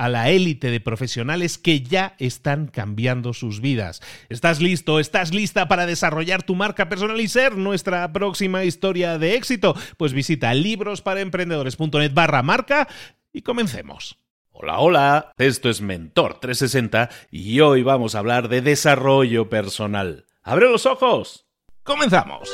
a la élite de profesionales que ya están cambiando sus vidas. ¿Estás listo? ¿Estás lista para desarrollar tu marca personal y ser nuestra próxima historia de éxito? Pues visita librosparaemprendedores.net barra marca y comencemos. Hola, hola, esto es Mentor 360 y hoy vamos a hablar de desarrollo personal. ¡Abre los ojos! ¡Comenzamos!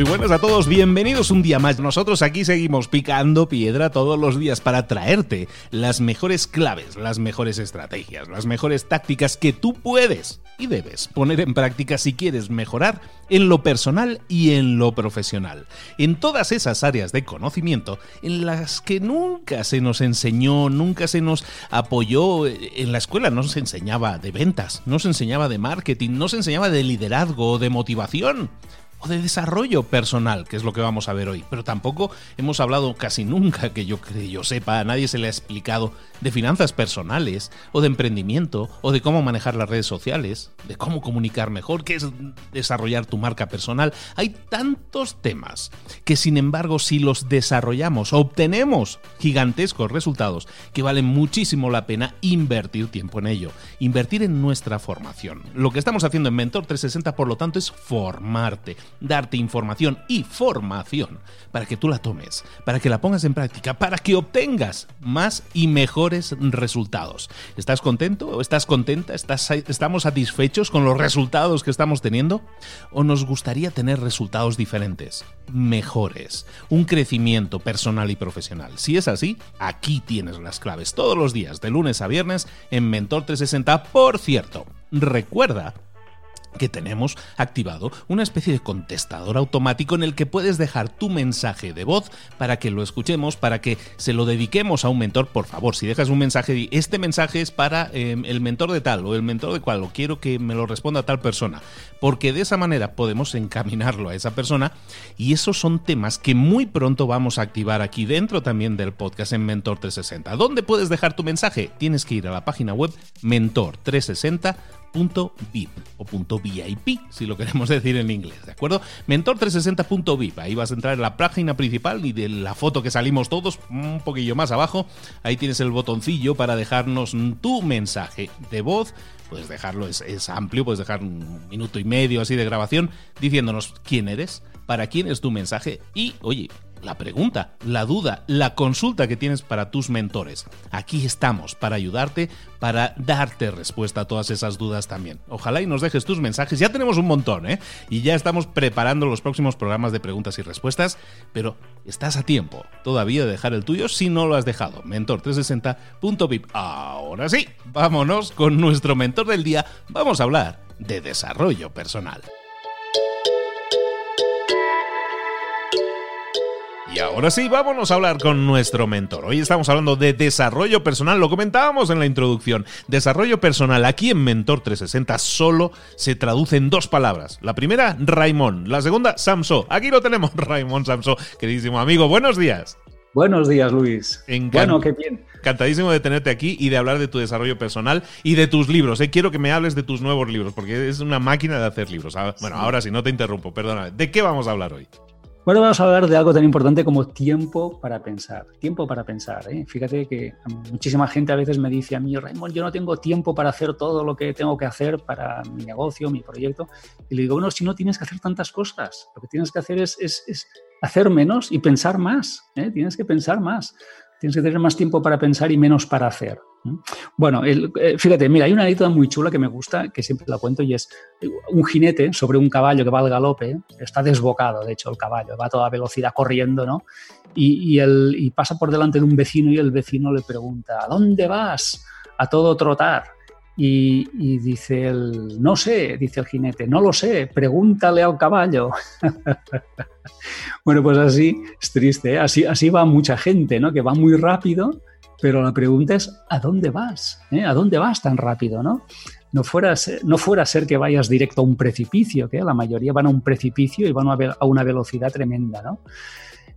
Muy buenas a todos, bienvenidos un día más. Nosotros aquí seguimos picando piedra todos los días para traerte las mejores claves, las mejores estrategias, las mejores tácticas que tú puedes y debes poner en práctica si quieres mejorar en lo personal y en lo profesional. En todas esas áreas de conocimiento en las que nunca se nos enseñó, nunca se nos apoyó. En la escuela no se enseñaba de ventas, no se enseñaba de marketing, no se enseñaba de liderazgo de motivación o de desarrollo personal, que es lo que vamos a ver hoy. Pero tampoco hemos hablado casi nunca, que yo, que yo sepa, a nadie se le ha explicado de finanzas personales, o de emprendimiento, o de cómo manejar las redes sociales, de cómo comunicar mejor, qué es desarrollar tu marca personal. Hay tantos temas que sin embargo si los desarrollamos, obtenemos gigantescos resultados que valen muchísimo la pena invertir tiempo en ello, invertir en nuestra formación. Lo que estamos haciendo en Mentor 360, por lo tanto, es formarte, darte información y formación para que tú la tomes, para que la pongas en práctica, para que obtengas más y mejor resultados. ¿Estás contento o estás contenta? ¿Estás, ¿Estamos satisfechos con los resultados que estamos teniendo? ¿O nos gustaría tener resultados diferentes, mejores, un crecimiento personal y profesional? Si es así, aquí tienes las claves todos los días, de lunes a viernes, en Mentor 360. Por cierto, recuerda que tenemos activado una especie de contestador automático en el que puedes dejar tu mensaje de voz para que lo escuchemos, para que se lo dediquemos a un mentor. Por favor, si dejas un mensaje, este mensaje es para em, el mentor de tal o el mentor de cual, o quiero que me lo responda tal persona, porque de esa manera podemos encaminarlo a esa persona y esos son temas que muy pronto vamos a activar aquí dentro también del podcast en Mentor 360. ¿Dónde puedes dejar tu mensaje? Tienes que ir a la página web Mentor 360 .vip o .vip, si lo queremos decir en inglés, ¿de acuerdo? Mentor360.vip, ahí vas a entrar en la página principal y de la foto que salimos todos, un poquillo más abajo, ahí tienes el botoncillo para dejarnos tu mensaje de voz, puedes dejarlo, es, es amplio, puedes dejar un minuto y medio así de grabación, diciéndonos quién eres, para quién es tu mensaje y, oye, la pregunta, la duda, la consulta que tienes para tus mentores. Aquí estamos para ayudarte, para darte respuesta a todas esas dudas también. Ojalá y nos dejes tus mensajes. Ya tenemos un montón, ¿eh? Y ya estamos preparando los próximos programas de preguntas y respuestas, pero estás a tiempo todavía de dejar el tuyo si no lo has dejado. Mentor360.vip. Ahora sí, vámonos con nuestro mentor del día. Vamos a hablar de desarrollo personal. Y ahora sí, vámonos a hablar con nuestro mentor. Hoy estamos hablando de desarrollo personal, lo comentábamos en la introducción. Desarrollo personal aquí en Mentor 360 solo se traduce en dos palabras. La primera, Raimón. La segunda, Samso. Aquí lo tenemos, Raimón Samso, queridísimo amigo. Buenos días. Buenos días, Luis. bueno, qué bien. Encantadísimo de tenerte aquí y de hablar de tu desarrollo personal y de tus libros. Eh, quiero que me hables de tus nuevos libros, porque es una máquina de hacer libros. Ah, bueno, ahora sí, no te interrumpo, perdóname. ¿De qué vamos a hablar hoy? Bueno, vamos a hablar de algo tan importante como tiempo para pensar. Tiempo para pensar. ¿eh? Fíjate que muchísima gente a veces me dice a mí, Raymond, yo no tengo tiempo para hacer todo lo que tengo que hacer para mi negocio, mi proyecto. Y le digo, bueno, si no tienes que hacer tantas cosas, lo que tienes que hacer es, es, hacer menos y pensar más. ¿eh? Tienes que pensar más. Tienes que tener más tiempo para pensar y menos para hacer. Bueno, eh, fíjate, mira, hay una anécdota muy chula que me gusta, que siempre la cuento, y es un jinete sobre un caballo que va al galope, está desbocado, de hecho, el caballo, va a toda velocidad corriendo, ¿no? Y, y pasa por delante de un vecino y el vecino le pregunta, ¿a dónde vas? A todo trotar. Y, dice el, no sé, dice el jinete, no lo sé, pregúntale al caballo. bueno, pues así es triste, ¿eh? así, así va mucha gente, ¿no? Que va muy rápido, pero la pregunta es, ¿a dónde vas? ¿Eh? ¿A dónde vas tan rápido, no? No fuera, no fuera a ser que vayas directo a un precipicio, que la mayoría van a un precipicio y van a, una velocidad tremenda, ¿no?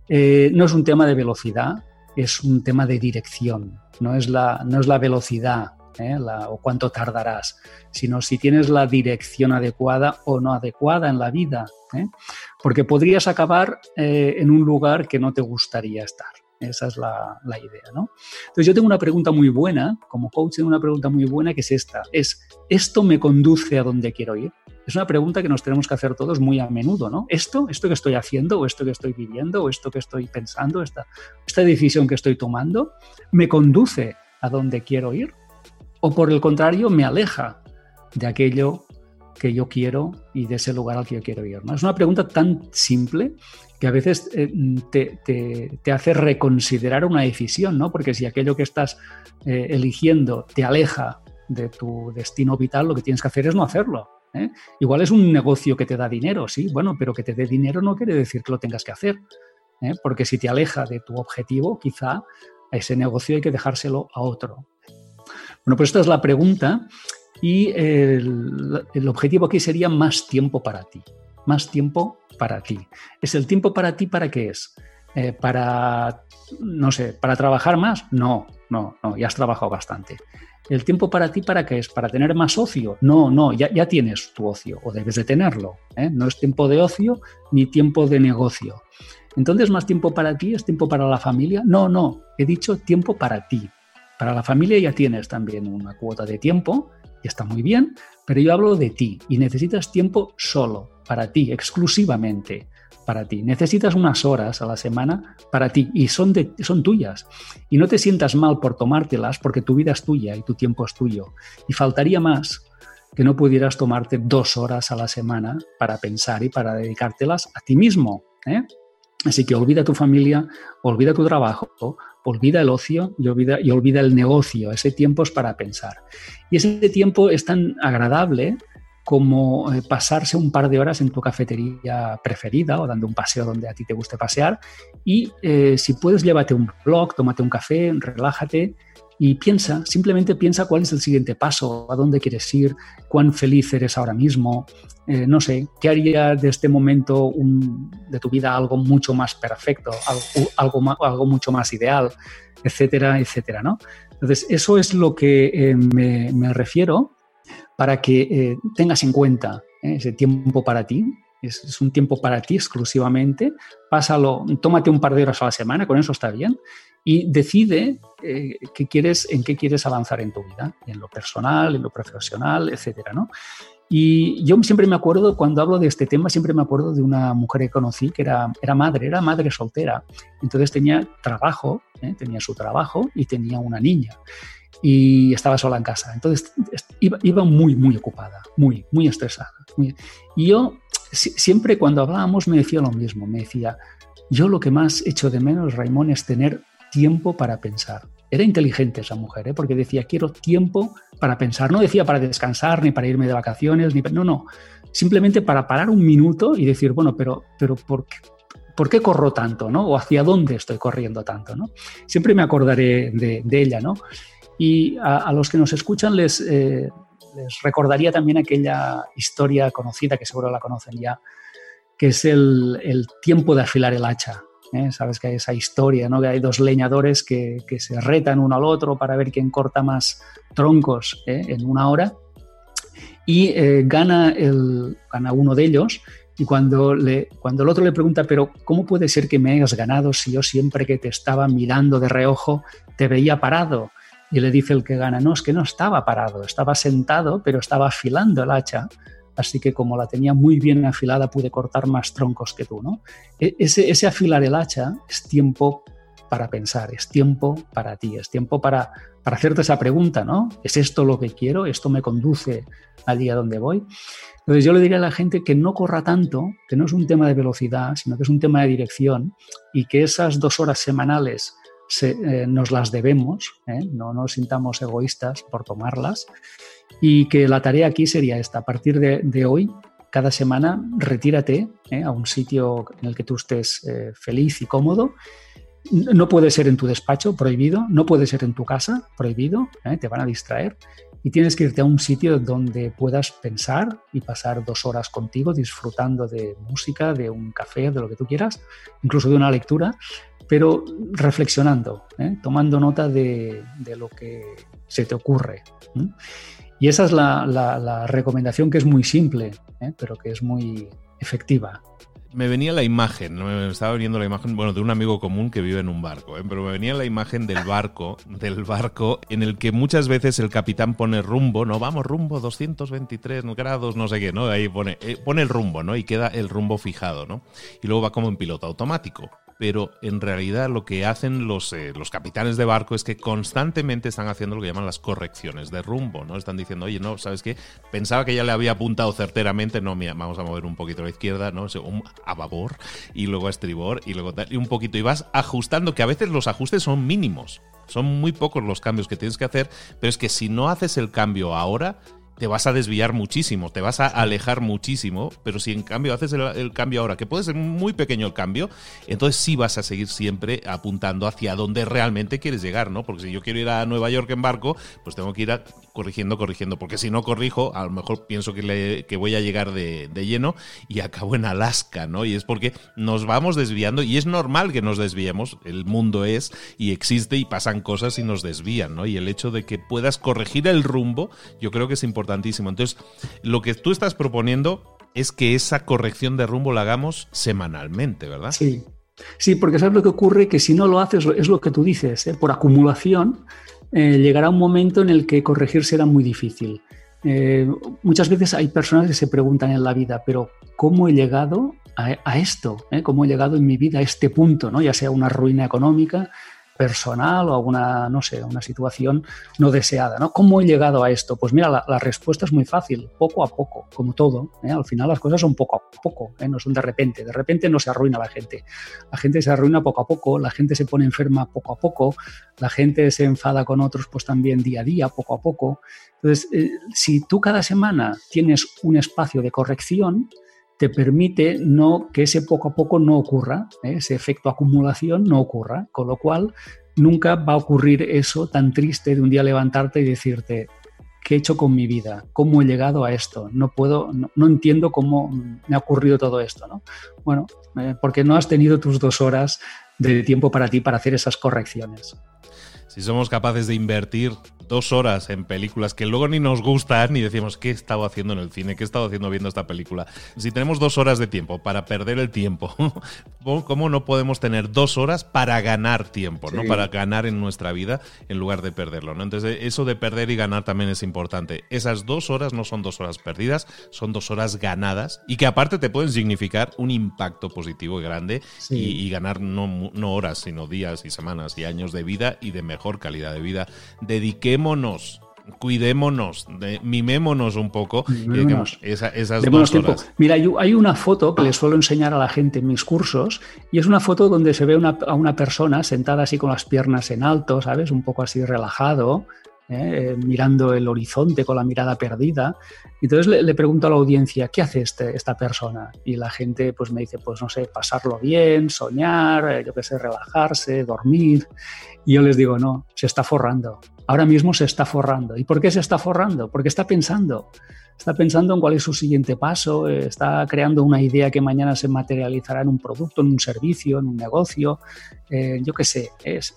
Eh, no es un tema de velocidad, es un tema de dirección, no es la, no es la velocidad ¿eh? o cuánto tardarás, sino si tienes la dirección adecuada o no adecuada en la vida, ¿eh? porque podrías acabar eh, en un lugar que no te gustaría estar. Esa es la, idea, ¿no? Entonces yo tengo una pregunta muy buena, como coach tengo una pregunta muy buena que es esta, es, ¿esto me conduce a donde quiero ir? Es una pregunta que nos tenemos que hacer todos muy a menudo, ¿no? ¿Esto, esto que estoy haciendo, o esto que estoy viviendo, o esto que estoy pensando, esta, esta decisión que estoy tomando, me conduce a donde quiero ir? O por el contrario me aleja de aquello que yo quiero y de ese lugar al que yo quiero ir. ¿no? Es una pregunta tan simple que a veces eh, te, hace reconsiderar una decisión, ¿no? porque si aquello que estás eh, eligiendo te aleja de tu destino vital, lo que tienes que hacer es no hacerlo. ¿eh? Igual es un negocio que te da dinero, sí, bueno, pero que te dé dinero no quiere decir que lo tengas que hacer, porque si te aleja de tu objetivo, quizá ese negocio hay que dejárselo a otro. Bueno, pues esta es la pregunta y el, objetivo aquí sería más tiempo para ti. Más tiempo para ti. ¿Es el tiempo para ti para qué es? Eh, para, no sé, para trabajar más? No, no, no, ya has trabajado bastante. ¿El tiempo para ti para qué es? ¿Para tener más ocio? No, no, ya, ya tienes tu ocio o debes de tenerlo. ¿eh? No es tiempo de ocio ni tiempo de negocio. Entonces, ¿más tiempo para ti? ¿Es tiempo para la familia? No, no, he dicho tiempo para ti, para la familia ya tienes también una cuota de tiempo y está muy bien, pero yo hablo de ti y necesitas tiempo solo, para ti, exclusivamente para ti. Necesitas unas horas a la semana para ti y son, son tuyas. Y no te sientas mal por tomártelas porque tu vida es tuya y tu tiempo es tuyo. Y faltaría más que no pudieras tomarte dos horas a la semana para pensar y para dedicártelas a ti mismo. ¿eh? Así que olvida tu familia, olvida tu trabajo, olvida el ocio y olvida, y olvida el negocio. Ese tiempo es para pensar. Y ese tiempo es tan agradable como eh, pasarse un par de horas en tu cafetería preferida o dando un paseo donde a ti te guste pasear. Y eh, si puedes, llévate un blog, tómate un café, relájate y piensa, simplemente piensa cuál es el siguiente paso, a dónde quieres ir, cuán feliz eres ahora mismo, eh, no sé, qué haría de este momento de tu vida algo mucho más perfecto, algo, algo, mucho más ideal, etcétera, etcétera, ¿no? Entonces, eso es lo que eh, me, refiero para que tengas en cuenta ese tiempo para ti, es, un tiempo para ti exclusivamente, pásalo, tómate un par de horas a la semana, con eso está bien, y decide eh, qué quieres, en qué quieres avanzar en tu vida, en lo personal, en lo profesional, etcétera, ¿no? Y yo siempre me acuerdo, cuando hablo de este tema, siempre me acuerdo de una mujer que conocí que era, era madre, era madre soltera. Entonces tenía trabajo, ¿eh? tenía su trabajo y tenía una niña. Y estaba sola en casa. Entonces iba, iba muy, muy ocupada, muy, muy estresada. Y yo siempre cuando hablábamos me decía lo mismo, me decía, yo lo que más echo de menos, Raimón, es tener tiempo para pensar. Era inteligente esa mujer, ¿eh? porque decía, quiero tiempo para pensar. No decía para descansar, ni para irme de vacaciones, ni no, no. Simplemente para parar un minuto y decir, bueno, pero, pero ¿por, qué, ¿por qué corro tanto? ¿no? ¿O hacia dónde estoy corriendo tanto? ¿no? Siempre me acordaré de, ella. ¿no? Y a, los que nos escuchan les, eh, les recordaría también aquella historia conocida, que seguro la conocen ya, que es el, tiempo de afilar el hacha. ¿eh? Sabes que hay esa historia, ¿no? que hay dos leñadores que, que se retan uno al otro para ver quién corta más troncos ¿eh? en una hora. Y eh, gana, el, gana uno de ellos y cuando, le, cuando el otro le pregunta, pero ¿cómo puede ser que me hayas ganado si yo siempre que te estaba mirando de reojo te veía parado? Y le dice el que gana, no, es que no estaba parado, estaba sentado, pero estaba afilando el hacha así que como la tenía muy bien afilada pude cortar más troncos que tú, ¿no? E, ese, afilar el hacha es tiempo para pensar, es tiempo para ti, es tiempo para, para hacerte esa pregunta, ¿no? ¿Es esto lo que quiero? ¿Esto me conduce allí a donde voy? Entonces yo le diría a la gente que no corra tanto, que no es un tema de velocidad, sino que es un tema de dirección y que esas dos horas semanales eh, nos las debemos, ¿eh? no nos sintamos egoístas por tomarlas y que la tarea aquí sería esta. A partir de, hoy, cada semana, retírate ¿eh? a un sitio en el que tú estés eh, feliz y cómodo. No puede ser en tu despacho, prohibido. No puede ser en tu casa, prohibido. ¿eh? Te van a distraer. Y tienes que irte a un sitio donde puedas pensar y pasar dos horas contigo disfrutando de música, de un café, de lo que tú quieras, incluso de una lectura, pero reflexionando, tomando nota de, lo que se te ocurre. Y esa es la, recomendación que es muy simple, ¿eh? pero que es muy efectiva. Me venía la imagen, me estaba viendo la imagen, bueno, de un amigo común que vive en un barco, ¿eh? pero me venía la imagen del barco, del barco en el que muchas veces el capitán pone rumbo, no, vamos rumbo 223 grados, no sé qué, ¿no? Ahí pone, eh, pone el rumbo, ¿no? Y queda el rumbo fijado, ¿no? Y luego va como en piloto automático pero en realidad lo que hacen los, eh, los capitanes de barco es que constantemente están haciendo lo que llaman las correcciones de rumbo, ¿no? Están diciendo, oye, no, ¿sabes qué? Pensaba que ya le había apuntado certeramente, no, mira, vamos a mover un poquito a la izquierda, ¿no? a babor, y luego a estribor, y luego y un poquito, y vas ajustando, que a veces los ajustes son mínimos, son muy pocos los cambios que tienes que hacer, pero es que si no haces el cambio ahora, te vas a desviar muchísimo, te vas a alejar muchísimo, pero si en cambio haces el, cambio ahora, que puede ser muy pequeño el cambio, entonces sí vas a seguir siempre apuntando hacia donde realmente quieres llegar, ¿no? Porque si yo quiero ir a Nueva York en barco, pues tengo que ir corrigiendo, corrigiendo, porque si no corrijo, a lo mejor pienso que, voy a llegar de, lleno y acabo en Alaska, ¿no? Y es porque nos vamos desviando y es normal que nos desviemos, el mundo es y existe y pasan cosas y nos desvían, ¿no? Y el hecho de que puedas corregir el rumbo, yo creo que es importantísimo. Entonces, lo que tú estás proponiendo es que esa corrección de rumbo la hagamos semanalmente, ¿verdad? Sí. Sí, porque sabes lo que ocurre, que si no lo haces, es lo que tú dices, ¿eh? por acumulación, eh, llegará un momento en el que corregir será muy difícil. Eh, muchas veces hay personas que se preguntan en la vida, pero ¿cómo he llegado a, esto? ¿Cómo he llegado en mi vida a este punto? ¿no? Ya sea una ruina económica, personal o alguna, no sé, una situación no deseada, ¿no? ¿Cómo he llegado a esto? Pues mira, la, respuesta es muy fácil, poco a poco, como todo. ¿eh? Al final las cosas son poco a poco, ¿eh? no son de repente. De repente no se arruina la gente. La gente se arruina poco a poco, la gente se pone enferma poco a poco, la gente se enfada con otros pues también día a día, poco a poco. Entonces, eh, si tú cada semana tienes un espacio de corrección, te permite no, que ese poco a poco no ocurra, ¿eh? ese efecto acumulación no ocurra, con lo cual nunca va a ocurrir eso tan triste de un día levantarte y decirte, ¿qué he hecho con mi vida? ¿Cómo he llegado a esto? No puedo, no, entiendo cómo me ha ocurrido todo esto, ¿no? Bueno, eh, porque no has tenido tus dos horas de tiempo para ti para hacer esas correcciones. Si somos capaces de invertir dos horas en películas que luego ni nos gustan ni decimos qué he estado haciendo en el cine, qué he estado haciendo viendo esta película. Si tenemos dos horas de tiempo para perder el tiempo, ¿cómo no podemos tener dos horas para ganar tiempo, ¿no? Para ganar en nuestra vida en lugar de perderlo, ¿no? Entonces, eso de perder y ganar también es importante. Esas dos horas no son dos horas perdidas, son dos horas ganadas y que aparte te pueden significar un impacto positivo y grande y, ganar no, no horas, sino días y semanas y años de vida y de mejor calidad de vida. Dediqué cuidémonos, mimémonos un poco. esas dos horas. Mira, hay una foto que le suelo enseñar a la gente en mis cursos y es una foto donde se ve a una persona sentada así con las piernas en alto, ¿sabes? Un poco así relajado, ¿eh? mirando el horizonte con la mirada perdida. Entonces le, pregunto a la audiencia, ¿qué hace este, esta persona? Y la gente pues me dice, pues no sé, pasarlo bien, soñar, eh, yo qué sé, relajarse, dormir. Y yo les digo, no, se está forrando ahora mismo se está forrando. ¿Y por qué se está forrando? Porque está pensando. Está pensando en cuál es su siguiente paso, eh, está creando una idea que mañana se materializará en un producto, en un servicio, en un negocio, eh, yo qué sé,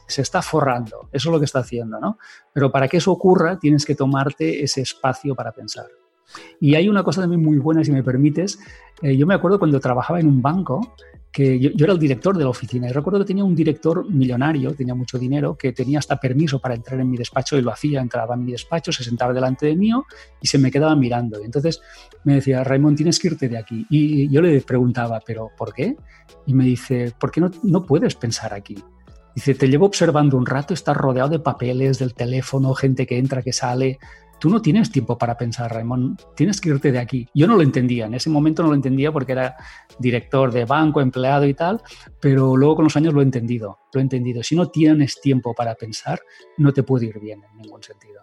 se está forrando, eso es lo que está haciendo, ¿no? Pero para que eso ocurra tienes que tomarte ese espacio para pensar. Y hay una cosa también muy buena, si me permites, eh, yo me acuerdo cuando trabajaba en un banco, que yo, era el director de la oficina y recuerdo que tenía un director millonario, tenía mucho dinero, que tenía hasta permiso para entrar en mi despacho y lo hacía, entraba en mi despacho, se sentaba delante de mí y se me quedaba mirando. Entonces me decía, Raymond, tienes que irte de aquí. Y yo le preguntaba, ¿pero por qué? Y me dice, ¿por qué no, no puedes pensar aquí? Dice, te llevo observando un rato, estás rodeado de papeles, del teléfono, gente que entra, que sale tú no tienes tiempo para pensar, Raymond, tienes que irte de aquí. Yo no lo entendía, en ese momento no lo entendía porque era director de banco, empleado y tal, pero luego con los años lo he entendido, lo he entendido. Si no tienes tiempo para pensar, no te puede ir bien en ningún sentido.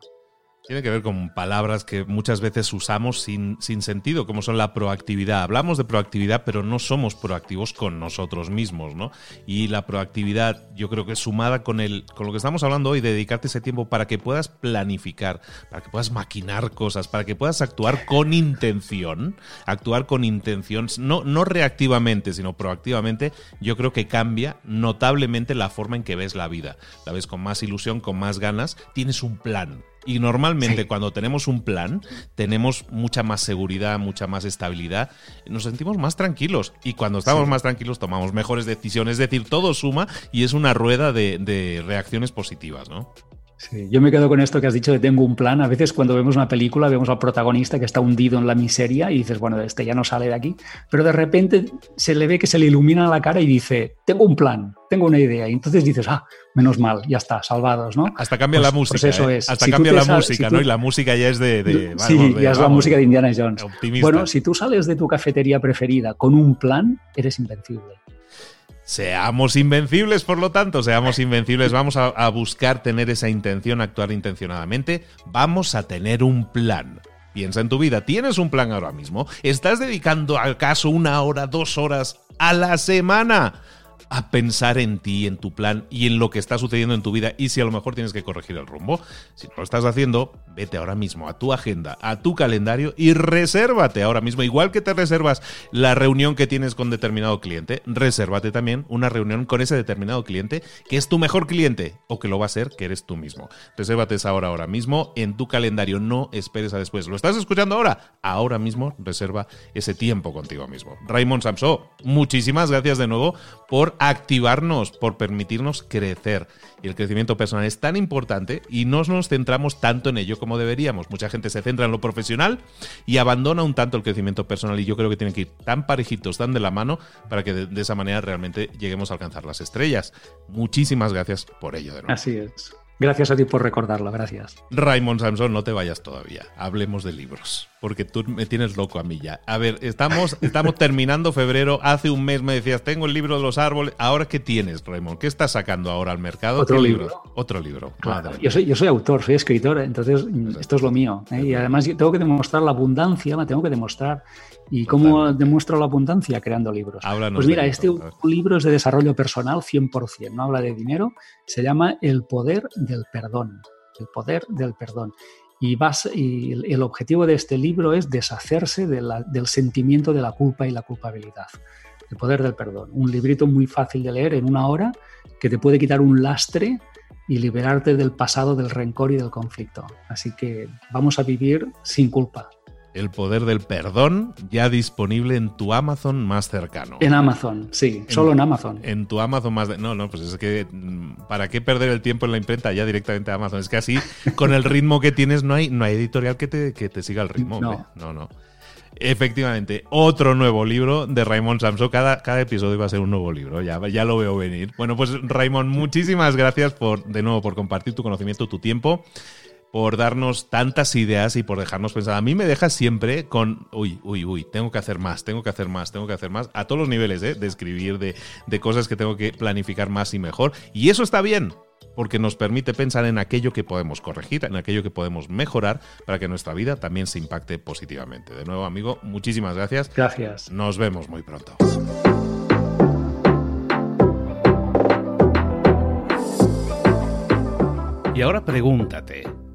Tiene que ver con palabras que muchas veces usamos sin, sin, sentido, como son la proactividad. Hablamos de proactividad, pero no somos proactivos con nosotros mismos, ¿no? Y la proactividad, yo creo que sumada con, el, con lo que estamos hablando hoy, dedicarte ese tiempo para que puedas planificar, para que puedas maquinar cosas, para que puedas actuar con intención, actuar con intención, no, no reactivamente, sino proactivamente, yo creo que cambia notablemente la forma en que ves la vida. La ves con más ilusión, con más ganas, tienes un plan y normalmente cuando tenemos un plan, tenemos mucha más seguridad, mucha más estabilidad, nos sentimos más tranquilos. Y cuando estamos más tranquilos tomamos mejores decisiones. Es decir, todo suma y es una rueda de, de reacciones positivas, ¿no? Sí, yo me quedo con esto que has dicho de tengo un plan. A veces cuando vemos una película vemos al protagonista que está hundido en la miseria y dices, bueno, este ya no sale de aquí. Pero de repente se le ve que se le ilumina la cara y dice, tengo un plan, tengo una idea. Y entonces dices, ah, menos mal, ya está, salvados, ¿no? Hasta cambia la pues, pues música. eso ¿eh? es. Hasta cambia la música, ¿no? Y la música ya es de... sí, ya es la música de Indiana Jones. Bueno, si tú sales de tu cafetería preferida con un plan, eres invencible. Seamos invencibles, por lo tanto, seamos invencibles. Vamos a, buscar tener esa intención, actuar intencionadamente. Vamos a tener un plan. Piensa en tu vida. ¿Tienes un plan ahora mismo? ¿Estás dedicando acaso una hora, dos horas a la semana a pensar en ti, en tu plan y en lo que está sucediendo en tu vida y si a lo mejor tienes que corregir el rumbo. Si no lo estás haciendo, vete ahora mismo a tu agenda, a tu calendario y resérvate ahora mismo. Igual que te reservas la reunión que tienes con determinado cliente, resérvate también una reunión con ese determinado cliente que es tu mejor cliente o que lo va a ser que eres tú mismo. Resérvate esa hora ahora mismo en tu calendario, no esperes a después. ¿Lo estás escuchando ahora? Ahora mismo reserva ese tiempo contigo mismo. Raymond Samso, muchísimas gracias de nuevo por activarnos, por permitirnos crecer. Y el crecimiento personal es tan importante y no nos centramos tanto en ello como deberíamos. Mucha gente se centra en lo profesional y abandona un tanto el crecimiento personal y yo creo que tienen que ir tan parejitos, tan de la mano, para que de, esa manera realmente lleguemos a alcanzar las estrellas. Muchísimas gracias por ello. De nuevo. Así es. Gracias a ti por recordarlo, gracias. Raymond Samson, no te vayas todavía. Hablemos de libros, porque tú me tienes loco a mí ya. A ver, estamos, estamos terminando febrero. Hace un mes me decías, tengo el libro de los árboles. ¿Ahora qué tienes, Raymond? ¿Qué estás sacando ahora al mercado? Otro libro. Otro libro. yo, soy, yo soy autor, soy escritor, entonces esto es lo mío. ¿eh? Y además tengo que demostrar la abundancia, la tengo que demostrar. ¿Y cómo demuestro la abundancia? Creando libros. pues mira, este libro es de desarrollo personal 100%, no habla de dinero, se llama El poder del perdón. El poder del perdón. Y, vas, y el objetivo de este libro es deshacerse del sentimiento de la culpa y la culpabilidad. El poder del perdón. Un librito muy fácil de leer en una hora que te puede quitar un lastre y liberarte del pasado, del rencor y del conflicto. Así que vamos a vivir sin culpa. El poder del perdón ya disponible en tu Amazon más cercano. En Amazon, sí, solo en Amazon. En tu Amazon más... no, no, pues es que mm, ¿para qué perder el tiempo en la imprenta ya directamente a Amazon? Es que así, con el ritmo que tienes, no hay, no hay editorial que te, que te siga el ritmo. No, no. no. Efectivamente, otro nuevo libro de Raymond Samso. Cada, cada episodio va a ser un nuevo libro, ya, ya lo veo venir. Bueno, pues Raymond, muchísimas gracias por, de nuevo por compartir tu conocimiento, tu tiempo, por darnos tantas ideas y por dejarnos pensar. A mí me dejas siempre con, uy, uy, uy, tengo que hacer más, tengo que hacer más, tengo que hacer más, a todos los niveles, ¿eh? de escribir, de, de cosas que tengo que planificar más y mejor. Y eso está bien, porque nos permite pensar en aquello que podemos corregir, en aquello que podemos mejorar para que nuestra vida también se impacte positivamente. De nuevo, amigo, muchísimas gracias. Gracias. Nos vemos muy pronto. Y ahora pregúntate,